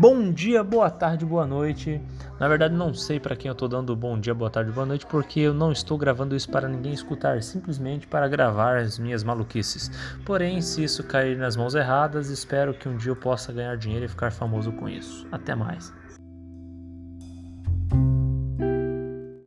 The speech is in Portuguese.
Bom dia, boa tarde, boa noite. Na verdade, não sei para quem eu tô dando bom dia, boa tarde, boa noite, porque eu não estou gravando isso para ninguém escutar, simplesmente para gravar as minhas maluquices. Porém, se isso cair nas mãos erradas, espero que um dia eu possa ganhar dinheiro e ficar famoso com isso. Até mais.